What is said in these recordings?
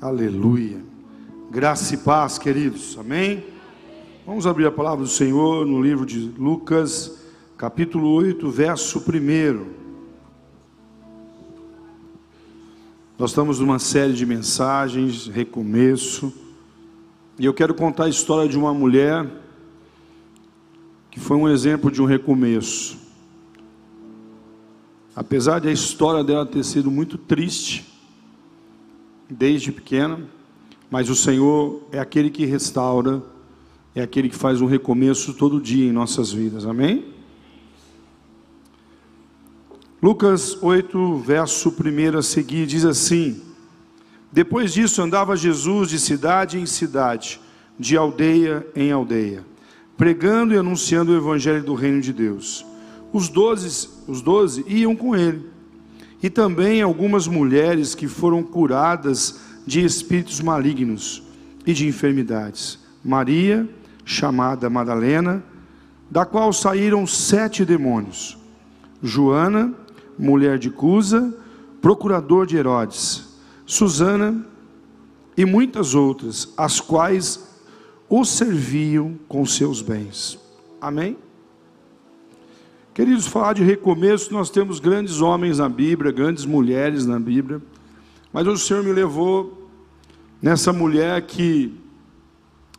Aleluia. Graça e paz, queridos. Amém? Vamos abrir a palavra do Senhor no livro de Lucas, capítulo 8, verso 1. Nós estamos numa série de mensagens, recomeço, e eu quero contar a história de uma mulher que foi um exemplo de um recomeço. Apesar de a história dela ter sido muito triste, desde pequena, mas o Senhor é aquele que restaura, é aquele que faz um recomeço todo dia em nossas vidas, amém? Lucas 8, verso 1 a seguir, diz assim: Depois disso andava Jesus de cidade em cidade, de aldeia em aldeia, pregando e anunciando o evangelho do reino de Deus. Os doze, os doze iam com ele e também algumas mulheres que foram curadas de espíritos malignos e de enfermidades. Maria, chamada Madalena, da qual saíram sete demônios. Joana, mulher de Cusa, procurador de Herodes. Susana e muitas outras, as quais o serviam com seus bens. Amém? Queridos, falar de recomeço, nós temos grandes homens na Bíblia, grandes mulheres na Bíblia, mas o Senhor me levou nessa mulher que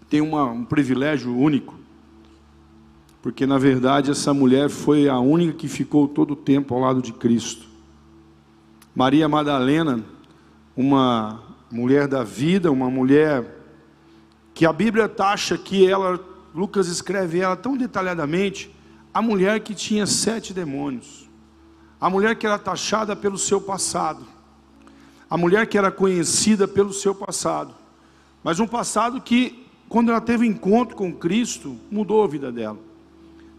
tem uma, um privilégio único, porque na verdade essa mulher foi a única que ficou todo o tempo ao lado de Cristo. Maria Madalena, uma mulher da vida, uma mulher que a Bíblia taxa que ela, Lucas escreve ela tão detalhadamente, a mulher que tinha sete demônios, a mulher que era taxada pelo seu passado, a mulher que era conhecida pelo seu passado, mas um passado que, quando ela teve encontro com Cristo, mudou a vida dela.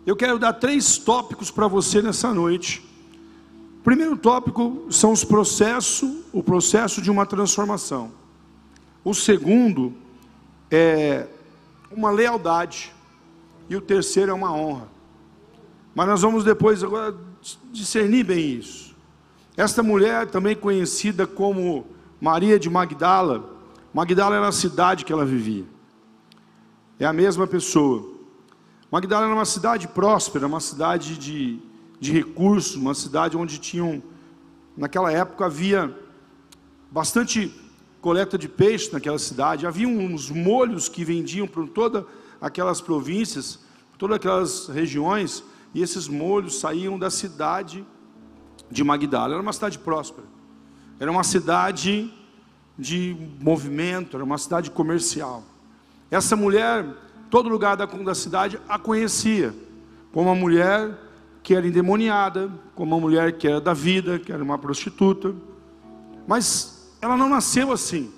Eu quero dar três tópicos para você nessa noite. O primeiro tópico são os processos, o processo de uma transformação. O segundo é uma lealdade. E o terceiro é uma honra. Mas nós vamos depois agora discernir bem isso. Esta mulher, também conhecida como Maria de Magdala, Magdala era a cidade que ela vivia. É a mesma pessoa. Magdala era uma cidade próspera, uma cidade de, de recursos, uma cidade onde tinham, naquela época havia bastante coleta de peixe naquela cidade, havia uns molhos que vendiam por todas aquelas províncias, todas aquelas regiões, e esses molhos saíam da cidade de Magdala. Era uma cidade próspera, era uma cidade de movimento, era uma cidade comercial. Essa mulher, todo lugar da, da cidade a conhecia como uma mulher que era endemoniada, como uma mulher que era da vida, que era uma prostituta. Mas ela não nasceu assim.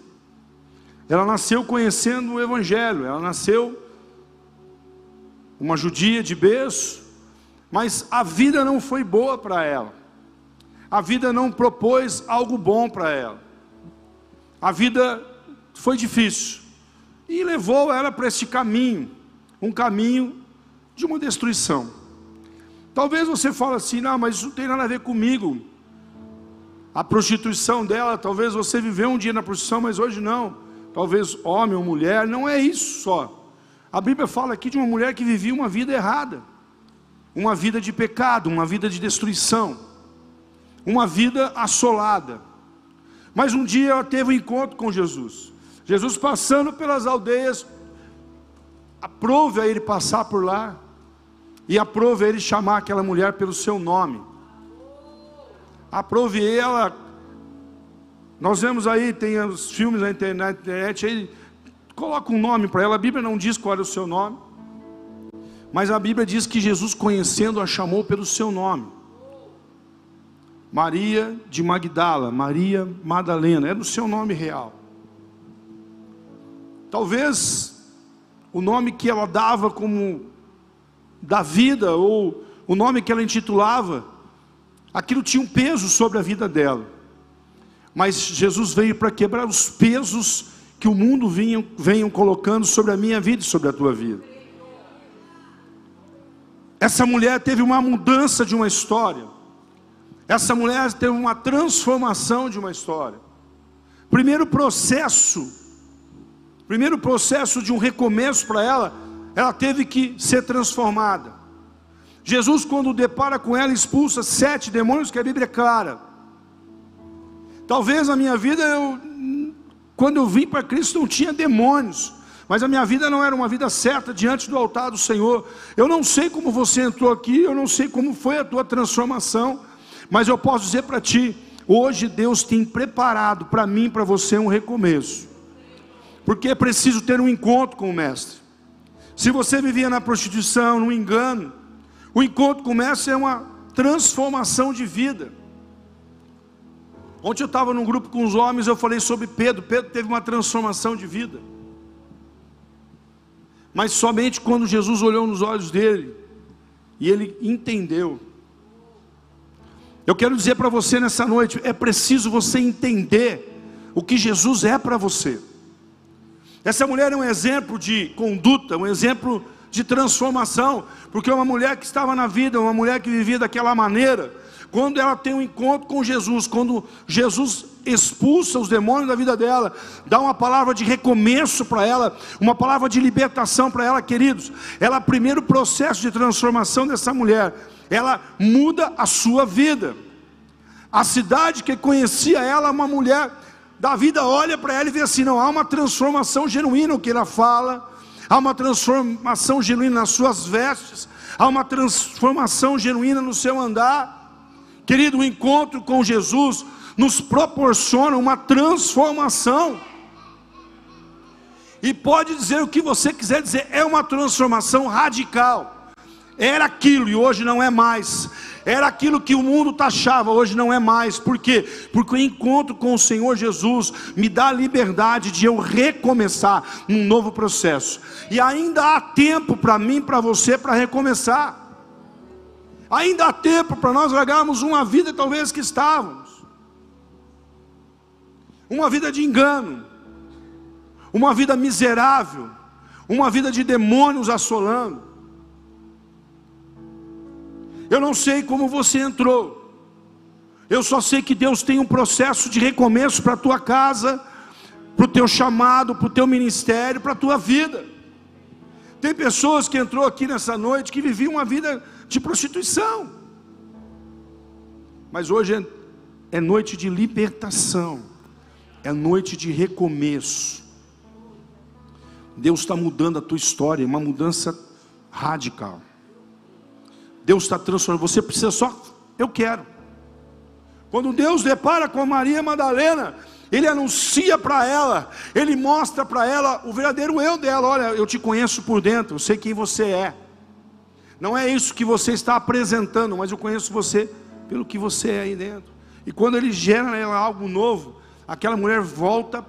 Ela nasceu conhecendo o Evangelho, ela nasceu uma judia de berço, mas a vida não foi boa para ela. A vida não propôs algo bom para ela. A vida foi difícil e levou ela para este caminho, um caminho de uma destruição. Talvez você fale assim: "Não, mas isso não tem nada a ver comigo". A prostituição dela, talvez você viveu um dia na prostituição, mas hoje não. Talvez homem ou mulher, não é isso só. A Bíblia fala aqui de uma mulher que vivia uma vida errada uma vida de pecado, uma vida de destruição, uma vida assolada. Mas um dia ela teve um encontro com Jesus. Jesus passando pelas aldeias, aprove a ele passar por lá e aprove a ele chamar aquela mulher pelo seu nome. Aprove ela. Nós vemos aí, tem os filmes na internet, aí coloca um nome para ela. A Bíblia não diz qual era o seu nome. Mas a Bíblia diz que Jesus, conhecendo, a chamou pelo seu nome. Maria de Magdala, Maria Madalena, era o seu nome real. Talvez o nome que ela dava como da vida, ou o nome que ela intitulava, aquilo tinha um peso sobre a vida dela. Mas Jesus veio para quebrar os pesos que o mundo vinha, colocando sobre a minha vida e sobre a tua vida. Essa mulher teve uma mudança de uma história. Essa mulher teve uma transformação de uma história. primeiro processo, primeiro processo de um recomeço para ela, ela teve que ser transformada. Jesus, quando depara com ela, expulsa sete demônios, que a Bíblia é clara. Talvez na minha vida, eu, quando eu vim para Cristo, não tinha demônios, mas a minha vida não era uma vida certa diante do altar do Senhor. Eu não sei como você entrou aqui, eu não sei como foi a tua transformação, mas eu posso dizer para ti: hoje Deus tem preparado para mim, para você, um recomeço, porque é preciso ter um encontro com o Mestre. Se você vivia na prostituição, no engano, o encontro começa é uma transformação de vida. Ontem eu estava num grupo com os homens, eu falei sobre Pedro. Pedro teve uma transformação de vida. Mas somente quando Jesus olhou nos olhos dele e ele entendeu. Eu quero dizer para você nessa noite: é preciso você entender o que Jesus é para você. Essa mulher é um exemplo de conduta, um exemplo de transformação, porque uma mulher que estava na vida, uma mulher que vivia daquela maneira, quando ela tem um encontro com Jesus, quando Jesus expulsa os demônios da vida dela, dá uma palavra de recomeço para ela, uma palavra de libertação para ela, queridos. Ela, primeiro processo de transformação dessa mulher, ela muda a sua vida. A cidade que conhecia ela, uma mulher da vida, olha para ela e vê assim: não, há uma transformação genuína o que ela fala, há uma transformação genuína nas suas vestes, há uma transformação genuína no seu andar. Querido, o encontro com Jesus nos proporciona uma transformação. E pode dizer o que você quiser dizer, é uma transformação radical. Era aquilo e hoje não é mais. Era aquilo que o mundo taxava, hoje não é mais. Por quê? Porque o encontro com o Senhor Jesus me dá a liberdade de eu recomeçar um novo processo. E ainda há tempo para mim, para você, para recomeçar. Ainda há tempo para nós largarmos uma vida talvez que estávamos. Uma vida de engano, uma vida miserável, uma vida de demônios assolando. Eu não sei como você entrou. Eu só sei que Deus tem um processo de recomeço para a tua casa, para o teu chamado, para o teu ministério, para a tua vida. Tem pessoas que entrou aqui nessa noite que viviam uma vida de prostituição. Mas hoje é, é noite de libertação. É noite de recomeço. Deus está mudando a tua história, uma mudança radical. Deus está transformando. Você precisa só, eu quero. Quando Deus depara com Maria Madalena, Ele anuncia para ela, Ele mostra para ela o verdadeiro eu dela. Olha, eu te conheço por dentro, eu sei quem você é. Não é isso que você está apresentando, mas eu conheço você pelo que você é aí dentro. E quando Ele gera nela algo novo, aquela mulher volta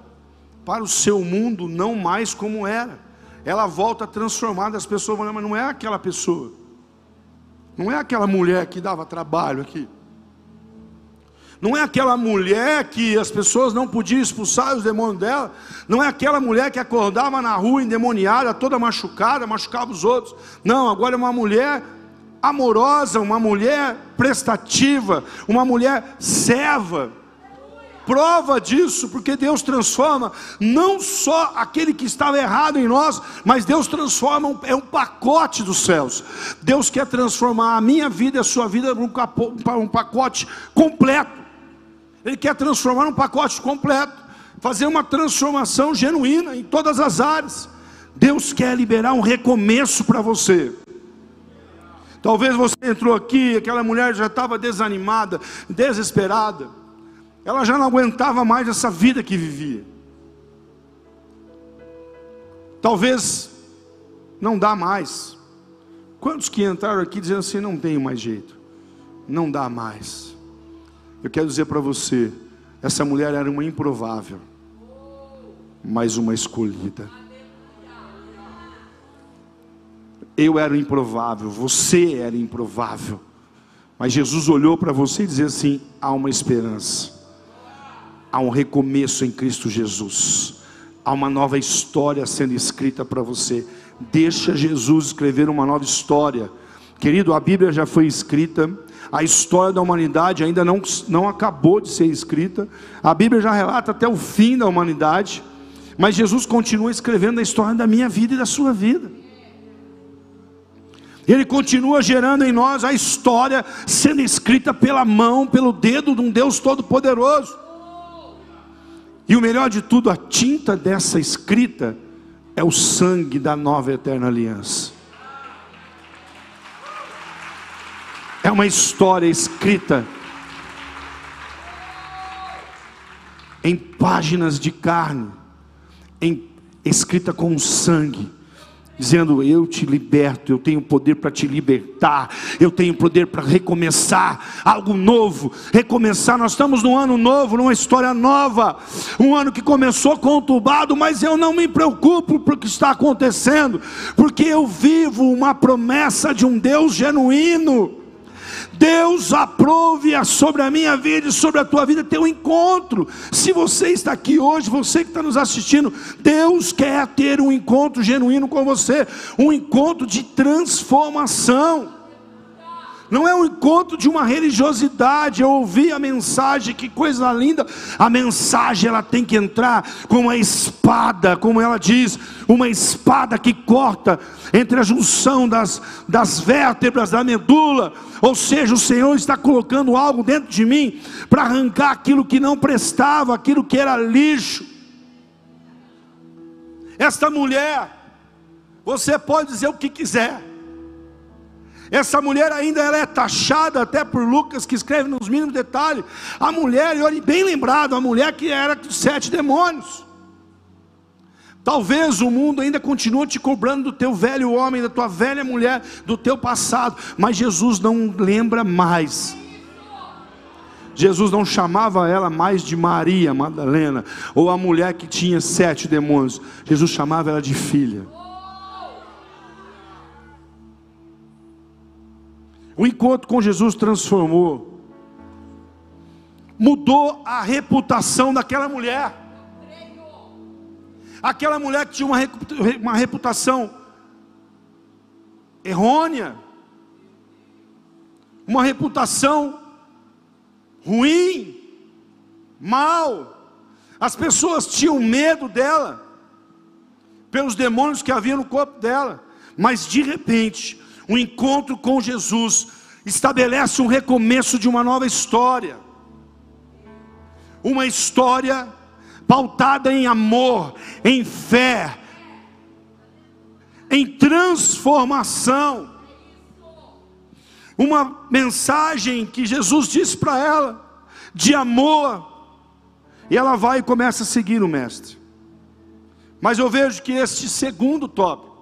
para o seu mundo não mais como era. Ela volta transformada, as pessoas vão, mas não é aquela pessoa. Não é aquela mulher que dava trabalho aqui. Não é aquela mulher que as pessoas não podiam expulsar os demônios dela. Não é aquela mulher que acordava na rua endemoniada, toda machucada, machucava os outros. Não, agora é uma mulher amorosa, uma mulher prestativa, uma mulher serva prova disso, porque Deus transforma não só aquele que estava errado em nós, mas Deus transforma, um, é um pacote dos céus. Deus quer transformar a minha vida e a sua vida para um pacote completo. Ele quer transformar um pacote completo, fazer uma transformação genuína em todas as áreas. Deus quer liberar um recomeço para você. Talvez você entrou aqui, aquela mulher já estava desanimada, desesperada ela já não aguentava mais essa vida que vivia. Talvez não dá mais. Quantos que entraram aqui dizendo assim, não tem mais jeito, não dá mais. Eu quero dizer para você, essa mulher era uma improvável, mas uma escolhida. Eu era improvável, você era improvável. Mas Jesus olhou para você e disse assim: há uma esperança há um recomeço em Cristo Jesus. Há uma nova história sendo escrita para você. Deixa Jesus escrever uma nova história. Querido, a Bíblia já foi escrita, a história da humanidade ainda não, não acabou de ser escrita, a Bíblia já relata até o fim da humanidade, mas Jesus continua escrevendo a história da minha vida e da sua vida. Ele continua gerando em nós a história sendo escrita pela mão, pelo dedo de um Deus Todo-Poderoso. E o melhor de tudo, a tinta dessa escrita é o sangue da nova eterna aliança. É uma história escrita em páginas de carne, em, escrita com sangue dizendo: Eu te liberto, eu tenho poder para te libertar, eu tenho poder para recomeçar algo novo, recomeçar. Nós estamos num ano novo, numa história nova, um ano que começou conturbado, mas eu não me preocupo por o que está acontecendo, porque eu vivo uma promessa de um Deus genuíno. Deus aprove sobre a minha vida e sobre a tua vida ter um encontro. Se você está aqui hoje, você que está nos assistindo, Deus quer ter um encontro genuíno com você, um encontro de transformação não é um encontro de uma religiosidade. Eu ouvi a mensagem, que coisa linda. A mensagem ela tem que entrar com uma espada, como ela diz, uma espada que corta entre a junção das, das vértebras da medula. Ou seja, o Senhor está colocando algo dentro de mim para arrancar aquilo que não prestava, aquilo que era lixo. Esta mulher, você pode dizer o que quiser essa mulher ainda ela é taxada até por Lucas, que escreve nos mínimos detalhes. A mulher, e olhe bem lembrado, a mulher que era dos sete demônios. Talvez o mundo ainda continue te cobrando do teu velho homem, da tua velha mulher, do teu passado, mas Jesus não lembra mais. Jesus não chamava ela mais de Maria Madalena, ou a mulher que tinha sete demônios. Jesus chamava ela de filha. O encontro com Jesus transformou, mudou a reputação daquela mulher. Aquela mulher que tinha uma reputação errônea, uma reputação ruim, mal. As pessoas tinham medo dela, pelos demônios que havia no corpo dela, mas de repente, um encontro com Jesus estabelece um recomeço de uma nova história. Uma história pautada em amor, em fé, em transformação. Uma mensagem que Jesus disse para ela, de amor, e ela vai e começa a seguir o Mestre. Mas eu vejo que este segundo tópico,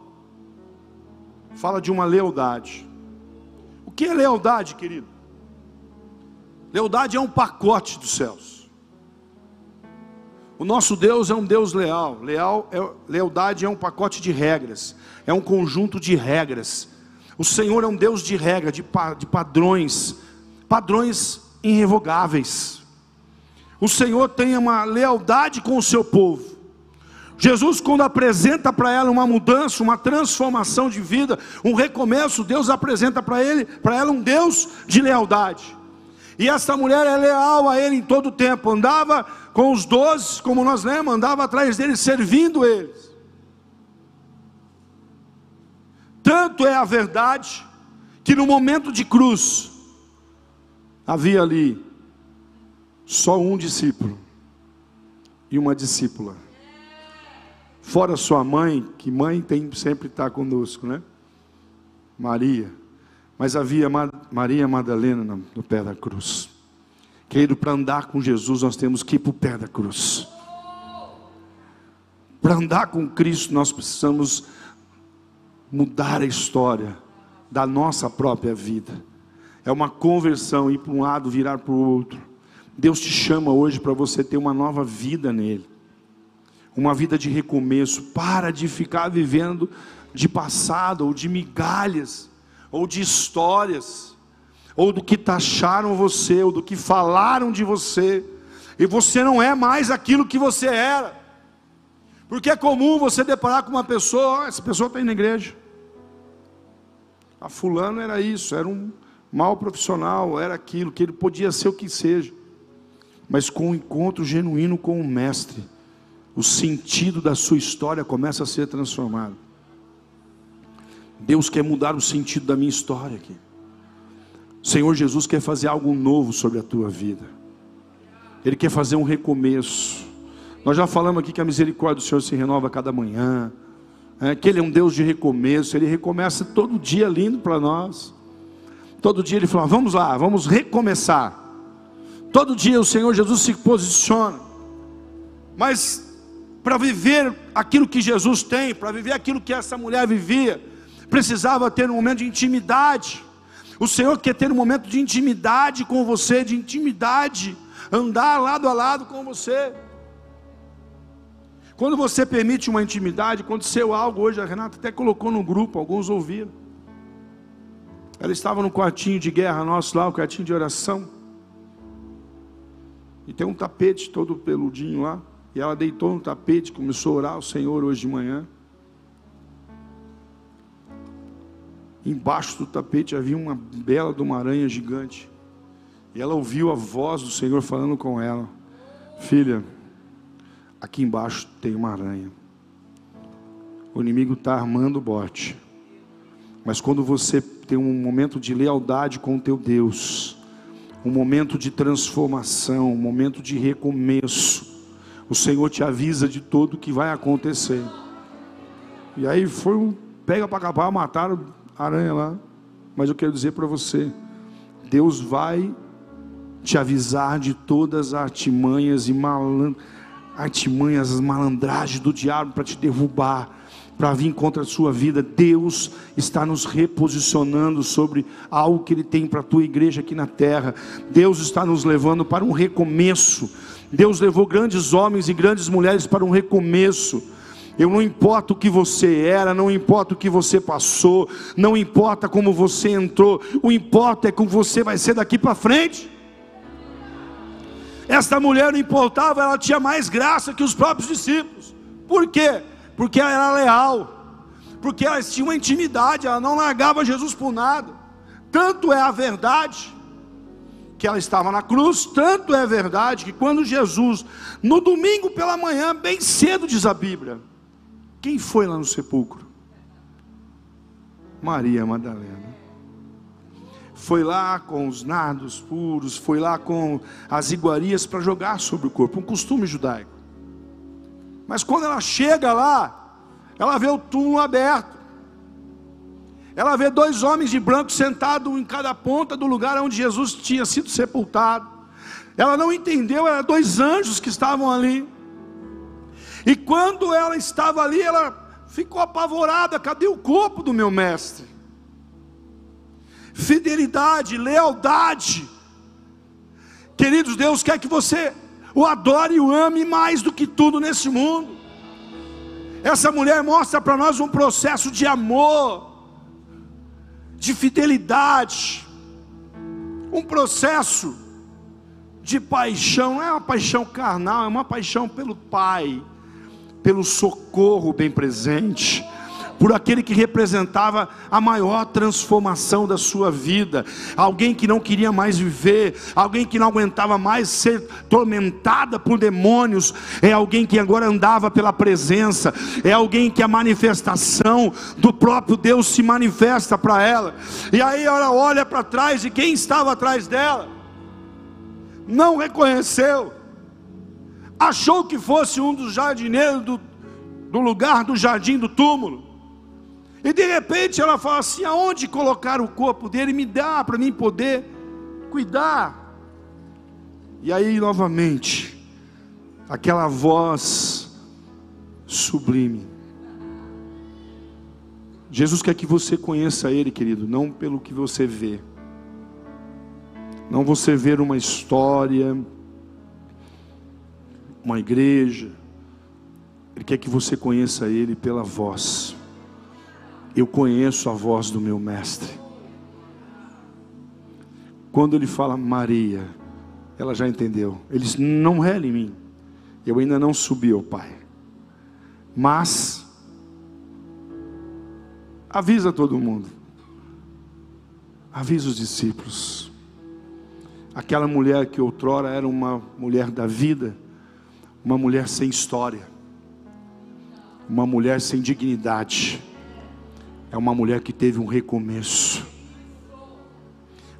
fala de uma lealdade. O que é lealdade, querido? Lealdade é um pacote dos céus. O nosso Deus é um Deus leal. Leal é, lealdade é um pacote de regras, é um conjunto de regras. O Senhor é um Deus de regra, de, de padrões, padrões irrevogáveis. O Senhor tem uma lealdade com o seu povo. Jesus, quando apresenta para ela uma mudança, uma transformação de vida, um recomeço, Deus apresenta para ele, para ela um Deus de lealdade. E essa mulher é leal a ele em todo o tempo, andava com os doze, como nós lemos, andava atrás deles, servindo eles. Tanto é a verdade, que no momento de cruz, havia ali só um discípulo e uma discípula. Fora sua mãe, que mãe tem sempre estar conosco, né? Maria. Mas havia Maria Madalena no pé da cruz. Querido, para andar com Jesus, nós temos que ir para o pé da cruz. Para andar com Cristo, nós precisamos mudar a história da nossa própria vida. É uma conversão, ir para um lado, virar para o outro. Deus te chama hoje para você ter uma nova vida nele uma vida de recomeço. Para de ficar vivendo de passado, ou de migalhas, ou de histórias, ou do que taxaram você, ou do que falaram de você, e você não é mais aquilo que você era. Porque é comum você deparar com uma pessoa, oh, essa pessoa está indo na igreja. A fulano era isso, era um mau profissional, era aquilo, que ele podia ser o que seja. Mas com um encontro genuíno com o mestre, o sentido da sua história começa a ser transformado. Deus quer mudar o sentido da minha história aqui. O Senhor Jesus quer fazer algo novo sobre a tua vida. Ele quer fazer um recomeço. Nós já falamos aqui que a misericórdia do Senhor se renova a cada manhã. É, que Ele é um Deus de recomeço. Ele recomeça todo dia lindo para nós. Todo dia Ele fala: vamos lá, vamos recomeçar. Todo dia o Senhor Jesus se posiciona. Mas para viver aquilo que Jesus tem, para viver aquilo que essa mulher vivia, precisava ter um momento de intimidade. O Senhor quer ter um momento de intimidade com você, de intimidade, andar lado a lado com você. Quando você permite uma intimidade, aconteceu algo hoje, a Renata até colocou no grupo, alguns ouviram. Ela estava no quartinho de guerra nosso lá, o quartinho de oração. E tem um tapete todo peludinho lá. E ela deitou no tapete, começou a orar ao Senhor hoje de manhã. Embaixo do tapete havia uma bela de uma aranha gigante. E ela ouviu a voz do Senhor falando com ela: Filha, aqui embaixo tem uma aranha. O inimigo está armando o bote. Mas quando você tem um momento de lealdade com o teu Deus, um momento de transformação, um momento de recomeço, o Senhor te avisa de tudo que vai acontecer. E aí foi um pega para acabar, mataram aranha lá. Mas eu quero dizer para você: Deus vai te avisar de todas as artimanhas e malan... artimanhas, as malandragens do diabo para te derrubar, para vir contra a sua vida. Deus está nos reposicionando sobre algo que Ele tem para a tua igreja aqui na terra. Deus está nos levando para um recomeço. Deus levou grandes homens e grandes mulheres para um recomeço. Eu não importa o que você era, não importa o que você passou, não importa como você entrou, o importa é como você vai ser daqui para frente. Esta mulher não importava, ela tinha mais graça que os próprios discípulos. Por quê? Porque ela era leal, porque ela tinha uma intimidade, ela não largava Jesus por nada. Tanto é a verdade que ela estava na cruz, tanto é verdade que quando Jesus, no domingo pela manhã, bem cedo, diz a Bíblia, quem foi lá no sepulcro? Maria Madalena. Foi lá com os nardos puros, foi lá com as iguarias para jogar sobre o corpo, um costume judaico. Mas quando ela chega lá, ela vê o túmulo aberto. Ela vê dois homens de branco sentados em cada ponta do lugar onde Jesus tinha sido sepultado. Ela não entendeu, eram dois anjos que estavam ali. E quando ela estava ali, ela ficou apavorada: cadê o corpo do meu mestre? Fidelidade, lealdade. Queridos, Deus quer que você o adore e o ame mais do que tudo nesse mundo. Essa mulher mostra para nós um processo de amor, de fidelidade, um processo de paixão, não é uma paixão carnal, é uma paixão pelo Pai pelo socorro bem presente, por aquele que representava a maior transformação da sua vida, alguém que não queria mais viver, alguém que não aguentava mais ser tormentada por demônios, é alguém que agora andava pela presença, é alguém que a manifestação do próprio Deus se manifesta para ela, e aí ela olha para trás e quem estava atrás dela, não reconheceu, achou que fosse um dos jardineiros do, do lugar do jardim do túmulo. E de repente ela fala assim: aonde colocar o corpo dele? Me dá para mim poder cuidar. E aí novamente, aquela voz sublime. Jesus quer que você conheça Ele, querido, não pelo que você vê. Não você ver uma história, uma igreja. Ele quer que você conheça Ele pela voz. Eu conheço a voz do meu mestre. Quando ele fala Maria, ela já entendeu. Ele diz: Não rele em mim. Eu ainda não subi ao Pai. Mas avisa todo mundo. avisa os discípulos. Aquela mulher que outrora era uma mulher da vida, uma mulher sem história, uma mulher sem dignidade, é uma mulher que teve um recomeço,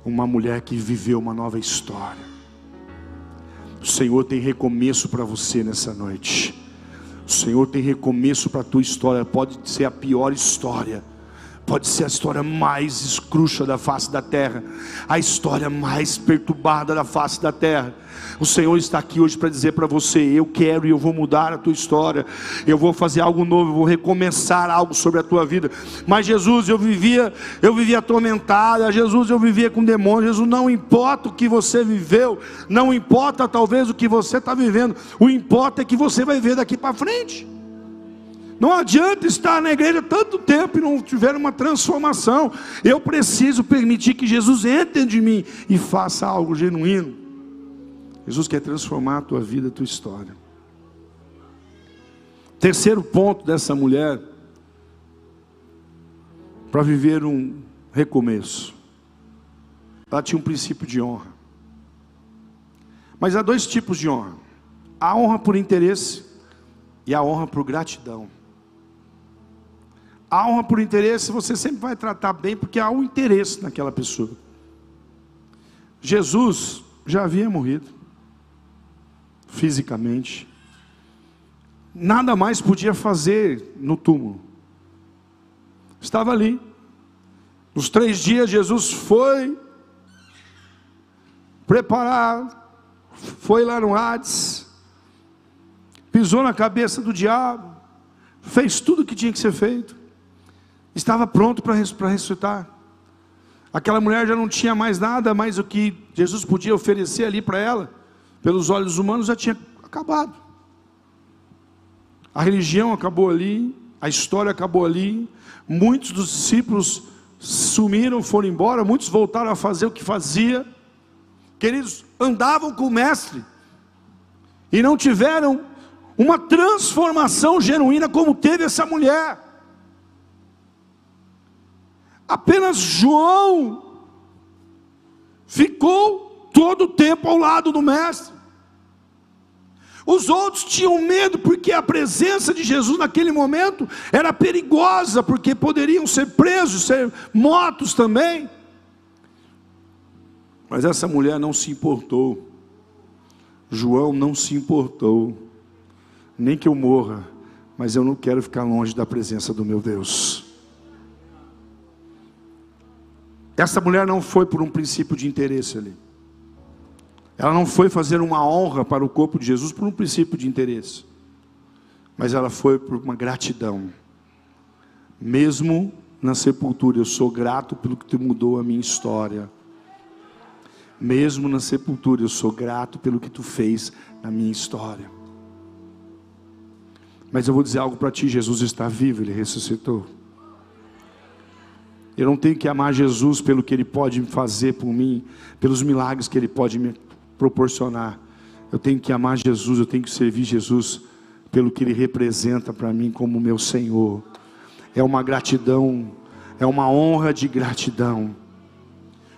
uma mulher que viveu uma nova história. O Senhor tem recomeço para você nessa noite. O Senhor tem recomeço para a tua história. Pode ser a pior história pode ser a história mais escruxa da face da terra, a história mais perturbada da face da terra. O Senhor está aqui hoje para dizer para você: eu quero e eu vou mudar a tua história, eu vou fazer algo novo, eu vou recomeçar algo sobre a tua vida. Mas Jesus, eu vivia, eu vivia atormentada, Jesus, eu vivia com demônios. Jesus, não importa o que você viveu, não importa talvez o que você está vivendo, o importa é que você vai ver daqui para frente. Não adianta estar na igreja tanto tempo e não tiver uma transformação. Eu preciso permitir que Jesus entre de mim e faça algo genuíno. Jesus quer transformar a tua vida, a tua história. Terceiro ponto dessa mulher, para viver um recomeço. Ela tinha um princípio de honra. Mas há dois tipos de honra: a honra por interesse e a honra por gratidão. A honra por interesse você sempre vai tratar bem, porque há um interesse naquela pessoa. Jesus já havia morrido, fisicamente, nada mais podia fazer no túmulo, estava ali. Nos três dias, Jesus foi preparar, foi lá no Hades, pisou na cabeça do diabo, fez tudo o que tinha que ser feito estava pronto para ressuscitar. Aquela mulher já não tinha mais nada, mais o que Jesus podia oferecer ali para ela, pelos olhos humanos já tinha acabado. A religião acabou ali, a história acabou ali, muitos dos discípulos sumiram, foram embora, muitos voltaram a fazer o que fazia. Queridos, andavam com o mestre e não tiveram uma transformação genuína como teve essa mulher. Apenas João ficou todo o tempo ao lado do Mestre. Os outros tinham medo porque a presença de Jesus naquele momento era perigosa, porque poderiam ser presos, ser mortos também. Mas essa mulher não se importou. João não se importou. Nem que eu morra, mas eu não quero ficar longe da presença do meu Deus. Essa mulher não foi por um princípio de interesse ali. Ela não foi fazer uma honra para o corpo de Jesus por um princípio de interesse. Mas ela foi por uma gratidão. Mesmo na sepultura, eu sou grato pelo que tu mudou a minha história. Mesmo na sepultura, eu sou grato pelo que tu fez na minha história. Mas eu vou dizer algo para ti: Jesus está vivo, ele ressuscitou. Eu não tenho que amar Jesus pelo que Ele pode fazer por mim, pelos milagres que Ele pode me proporcionar. Eu tenho que amar Jesus, eu tenho que servir Jesus pelo que Ele representa para mim como meu Senhor. É uma gratidão, é uma honra de gratidão.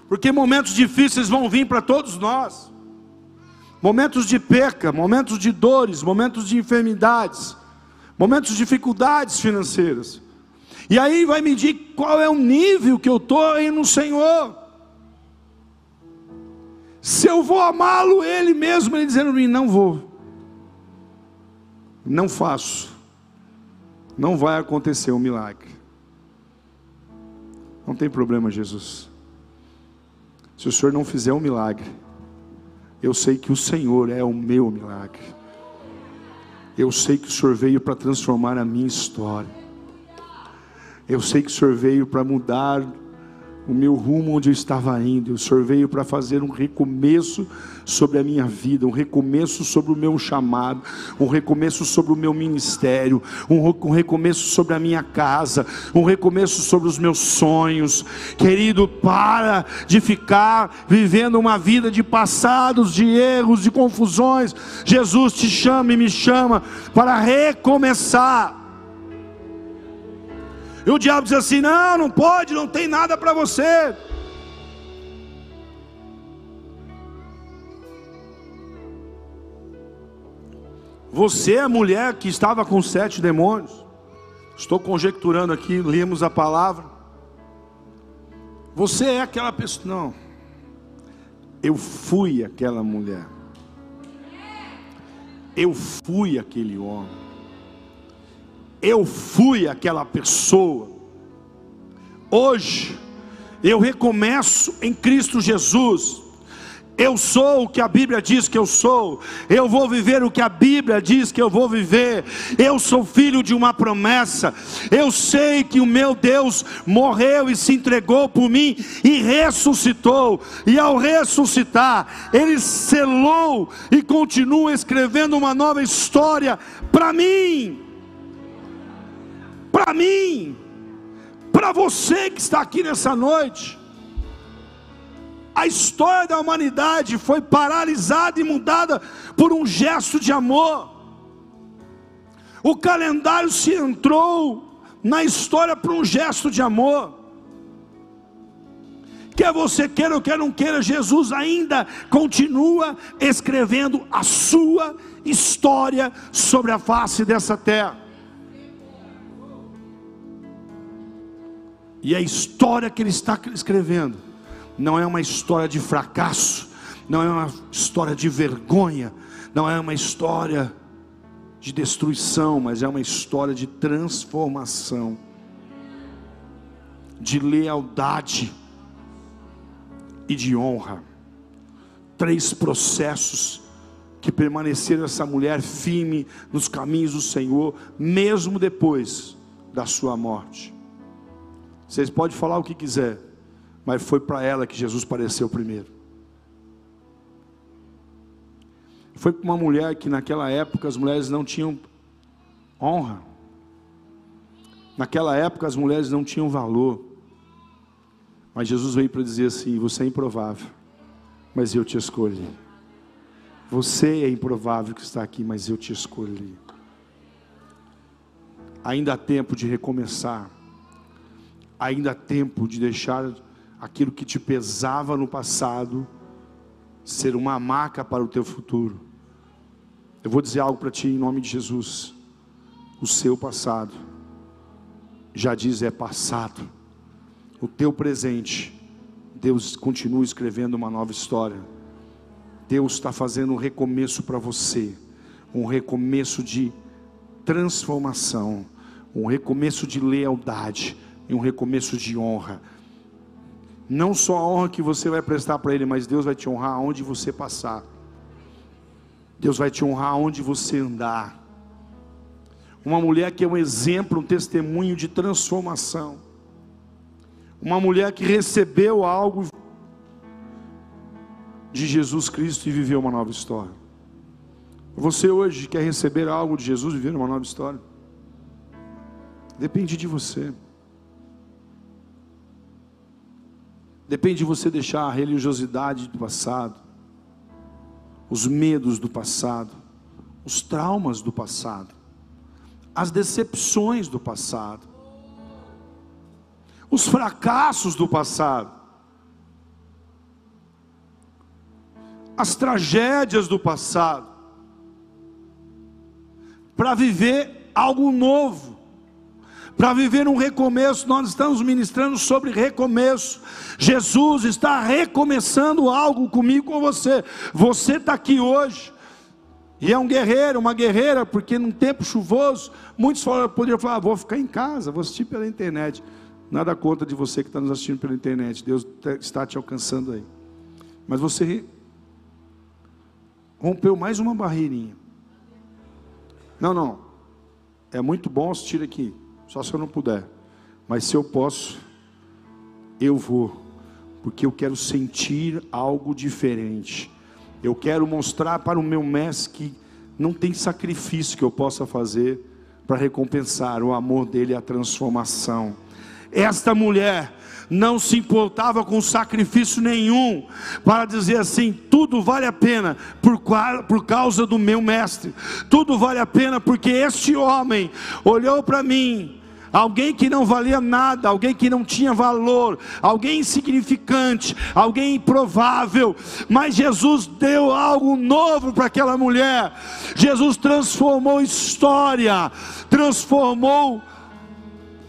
Porque momentos difíceis vão vir para todos nós. Momentos de perca, momentos de dores, momentos de enfermidades, momentos de dificuldades financeiras. E aí vai medir qual é o nível que eu estou aí no Senhor. Se eu vou amá-lo, Ele mesmo, Ele dizendo para mim: não vou, não faço, não vai acontecer um milagre. Não tem problema, Jesus. Se o Senhor não fizer um milagre, eu sei que o Senhor é o meu milagre. Eu sei que o Senhor veio para transformar a minha história. Eu sei que o Senhor veio para mudar o meu rumo onde eu estava indo. O Senhor veio para fazer um recomeço sobre a minha vida, um recomeço sobre o meu chamado, um recomeço sobre o meu ministério, um recomeço sobre a minha casa, um recomeço sobre os meus sonhos. Querido, para de ficar vivendo uma vida de passados, de erros, de confusões. Jesus te chama e me chama para recomeçar. E o diabo diz assim: não, não pode, não tem nada para você. Você é a mulher que estava com sete demônios. Estou conjecturando aqui, lemos a palavra. Você é aquela pessoa. Não. Eu fui aquela mulher. Eu fui aquele homem. Eu fui aquela pessoa. Hoje, eu recomeço em Cristo Jesus. Eu sou o que a Bíblia diz que eu sou. Eu vou viver o que a Bíblia diz que eu vou viver. Eu sou filho de uma promessa. Eu sei que o meu Deus morreu e se entregou por mim e ressuscitou. E ao ressuscitar, ele selou e continua escrevendo uma nova história para mim. Para mim. Para você que está aqui nessa noite. A história da humanidade foi paralisada e mudada por um gesto de amor. O calendário se entrou na história por um gesto de amor. Quer você queira ou quer não queira, Jesus ainda continua escrevendo a sua história sobre a face dessa terra. E a história que ele está escrevendo não é uma história de fracasso, não é uma história de vergonha, não é uma história de destruição, mas é uma história de transformação, de lealdade e de honra. Três processos que permaneceram essa mulher firme nos caminhos do Senhor, mesmo depois da sua morte. Vocês podem falar o que quiser, mas foi para ela que Jesus apareceu primeiro. Foi para uma mulher que naquela época as mulheres não tinham honra. Naquela época as mulheres não tinham valor. Mas Jesus veio para dizer assim: Você é improvável, mas eu te escolhi. Você é improvável que está aqui, mas eu te escolhi. Ainda há tempo de recomeçar. Ainda há tempo de deixar aquilo que te pesava no passado ser uma maca para o teu futuro. Eu vou dizer algo para ti em nome de Jesus. O seu passado já diz é passado. O teu presente, Deus continua escrevendo uma nova história. Deus está fazendo um recomeço para você, um recomeço de transformação, um recomeço de lealdade e um recomeço de honra não só a honra que você vai prestar para Ele, mas Deus vai te honrar onde você passar. Deus vai te honrar onde você andar. Uma mulher que é um exemplo, um testemunho de transformação. Uma mulher que recebeu algo de Jesus Cristo e viveu uma nova história. Você hoje quer receber algo de Jesus e viver uma nova história? Depende de você. Depende de você deixar a religiosidade do passado, os medos do passado, os traumas do passado, as decepções do passado, os fracassos do passado, as tragédias do passado, para viver algo novo para viver um recomeço, nós estamos ministrando sobre recomeço. Jesus está recomeçando algo comigo, com você. Você está aqui hoje. E é um guerreiro, uma guerreira, porque num tempo chuvoso, muitos poderiam falar: ah, vou ficar em casa, vou assistir pela internet. Nada contra de você que está nos assistindo pela internet, Deus está te alcançando aí. Mas você rompeu mais uma barreirinha. Não, não. É muito bom assistir aqui. Só se eu não puder. Mas se eu posso, eu vou. Porque eu quero sentir algo diferente. Eu quero mostrar para o meu mestre que não tem sacrifício que eu possa fazer para recompensar o amor dele e a transformação. Esta mulher não se importava com sacrifício nenhum, para dizer assim: tudo vale a pena por, por causa do meu mestre, tudo vale a pena porque este homem olhou para mim, alguém que não valia nada, alguém que não tinha valor, alguém insignificante, alguém improvável, mas Jesus deu algo novo para aquela mulher. Jesus transformou história, transformou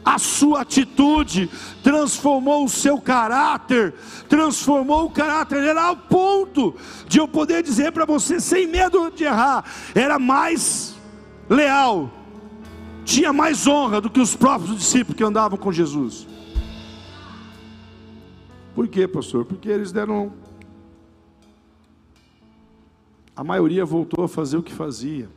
a sua atitude, transformou o seu caráter, transformou o caráter dela ao ponto de eu poder dizer para você, sem medo de errar, era mais leal tinha mais honra do que os próprios discípulos que andavam com Jesus. Por quê, pastor? Porque eles deram. A maioria voltou a fazer o que fazia.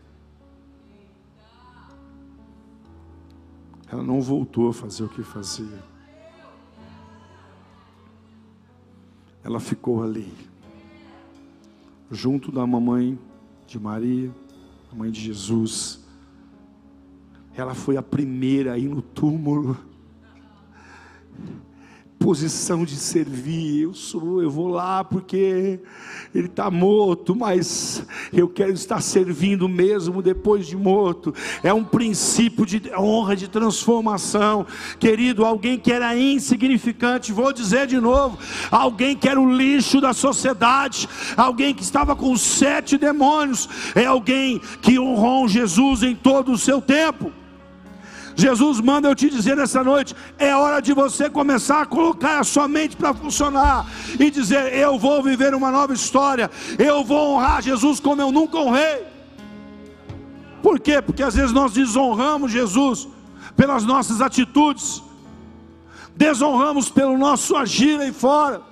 Ela não voltou a fazer o que fazia. Ela ficou ali, junto da mamãe de Maria, a mãe de Jesus ela foi a primeira a ir no túmulo. Posição de servir, eu sou, eu vou lá porque ele está morto, mas eu quero estar servindo mesmo depois de morto. É um princípio de honra, de transformação, querido. Alguém que era insignificante, vou dizer de novo, alguém que era o lixo da sociedade, alguém que estava com sete demônios, é alguém que honrou Jesus em todo o seu tempo. Jesus manda eu te dizer nessa noite: é hora de você começar a colocar a sua mente para funcionar e dizer: eu vou viver uma nova história, eu vou honrar Jesus como eu nunca honrei. Por quê? Porque às vezes nós desonramos Jesus pelas nossas atitudes, desonramos pelo nosso agir aí fora.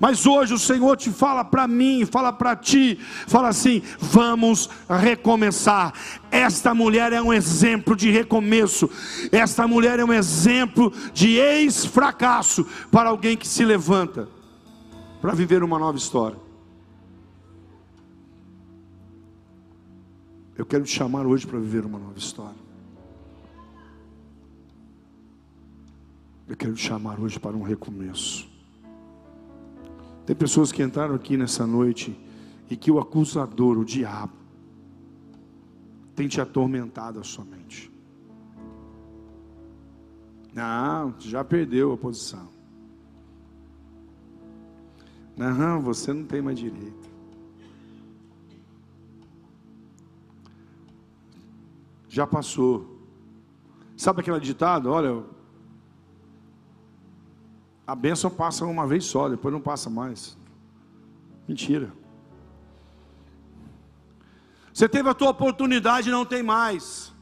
Mas hoje o Senhor te fala para mim, fala para ti, fala assim: vamos recomeçar. Esta mulher é um exemplo de recomeço, esta mulher é um exemplo de ex-fracasso para alguém que se levanta para viver uma nova história. Eu quero te chamar hoje para viver uma nova história. Eu quero te chamar hoje para um recomeço. Tem pessoas que entraram aqui nessa noite e que o acusador, o diabo, tem te atormentado a sua mente. Não, já perdeu a posição. Não, você não tem mais direito. Já passou. Sabe aquele ditado? Olha, a bênção passa uma vez só, depois não passa mais. Mentira. Você teve a tua oportunidade e não tem mais.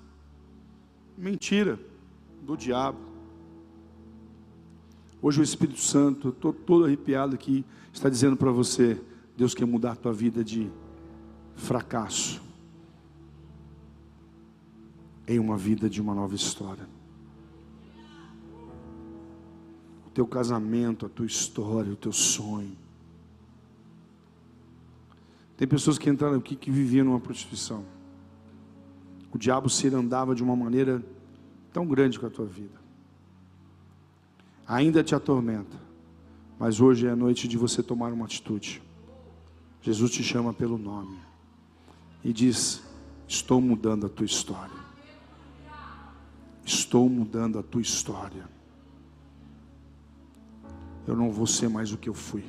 Mentira do diabo. Hoje o Espírito Santo, estou todo arrepiado aqui, está dizendo para você: Deus quer mudar a tua vida de fracasso em uma vida de uma nova história. Teu casamento, a tua história, o teu sonho. Tem pessoas que entraram aqui que viviam numa prostituição. O diabo se andava de uma maneira tão grande com a tua vida. Ainda te atormenta, mas hoje é a noite de você tomar uma atitude. Jesus te chama pelo nome e diz: Estou mudando a tua história. Estou mudando a tua história eu não vou ser mais o que eu fui.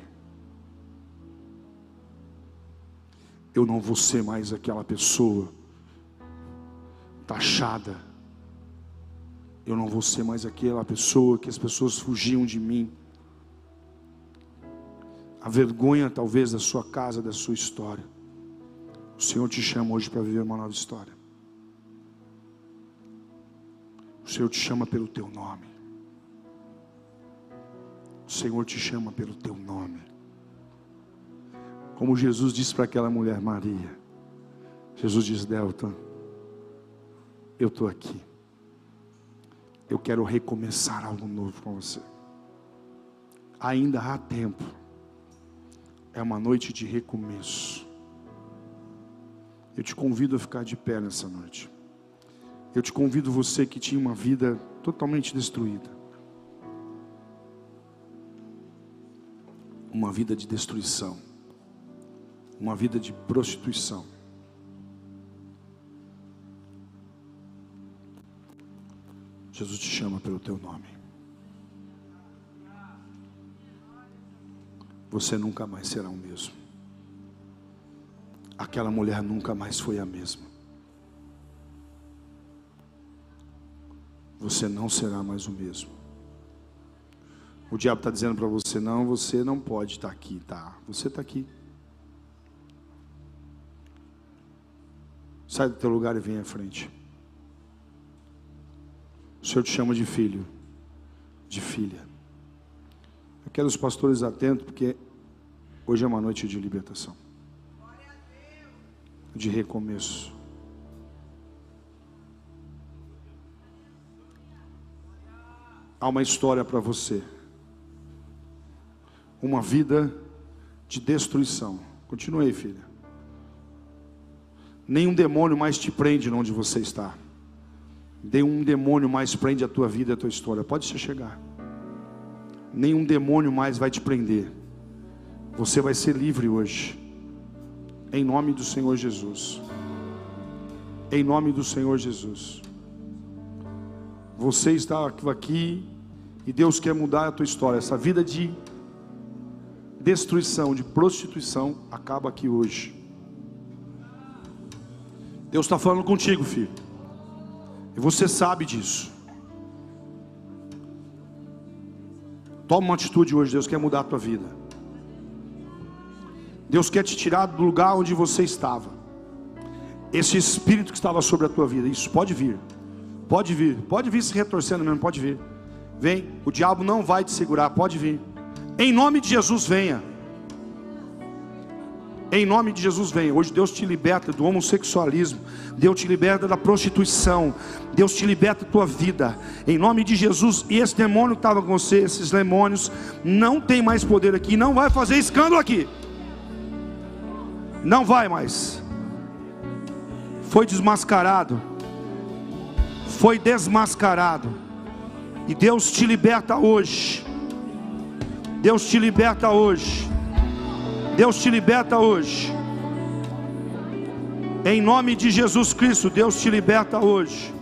Eu não vou ser mais aquela pessoa taxada. Eu não vou ser mais aquela pessoa que as pessoas fugiam de mim. A vergonha, talvez, da sua casa, da sua história. O Senhor te chama hoje para viver uma nova história. O Senhor te chama pelo teu nome. O Senhor te chama pelo teu nome. Como Jesus disse para aquela mulher Maria. Jesus diz: Delta, eu estou aqui. Eu quero recomeçar algo novo com você. Ainda há tempo. É uma noite de recomeço. Eu te convido a ficar de pé nessa noite. Eu te convido você que tinha uma vida totalmente destruída. Uma vida de destruição, uma vida de prostituição. Jesus te chama pelo teu nome. Você nunca mais será o mesmo. Aquela mulher nunca mais foi a mesma. Você não será mais o mesmo. O diabo está dizendo para você: não, você não pode estar tá aqui, tá? Você está aqui. Sai do teu lugar e vem à frente. O Senhor te chama de filho, de filha. Eu quero os pastores atentos, porque hoje é uma noite de libertação, de recomeço. Há uma história para você, uma vida de destruição. Continue aí, filha. Nenhum demônio mais te prende onde você está. Nenhum demônio mais prende a tua vida e a tua história. Pode se chegar. Nenhum demônio mais vai te prender. Você vai ser livre hoje. Em nome do Senhor Jesus. Em nome do Senhor Jesus. Você está aqui e Deus quer mudar a tua história. Essa vida de destruição, de prostituição, acaba aqui hoje. Deus está falando contigo, filho. E você sabe disso. Toma uma atitude hoje, Deus quer mudar a tua vida. Deus quer te tirar do lugar onde você estava. Esse espírito que estava sobre a tua vida, isso pode vir. Pode vir, pode vir se retorcendo mesmo, pode vir. Vem, o diabo não vai te segurar, pode vir. Em nome de Jesus, venha. Em nome de Jesus, venha. Hoje Deus te liberta do homossexualismo. Deus te liberta da prostituição. Deus te liberta da tua vida. Em nome de Jesus. E esse demônio que estava com você, esses demônios, não tem mais poder aqui. Não vai fazer escândalo aqui. Não vai mais. Foi desmascarado. Foi desmascarado. E Deus te liberta hoje. Deus te liberta hoje. Deus te liberta hoje. Em nome de Jesus Cristo, Deus te liberta hoje.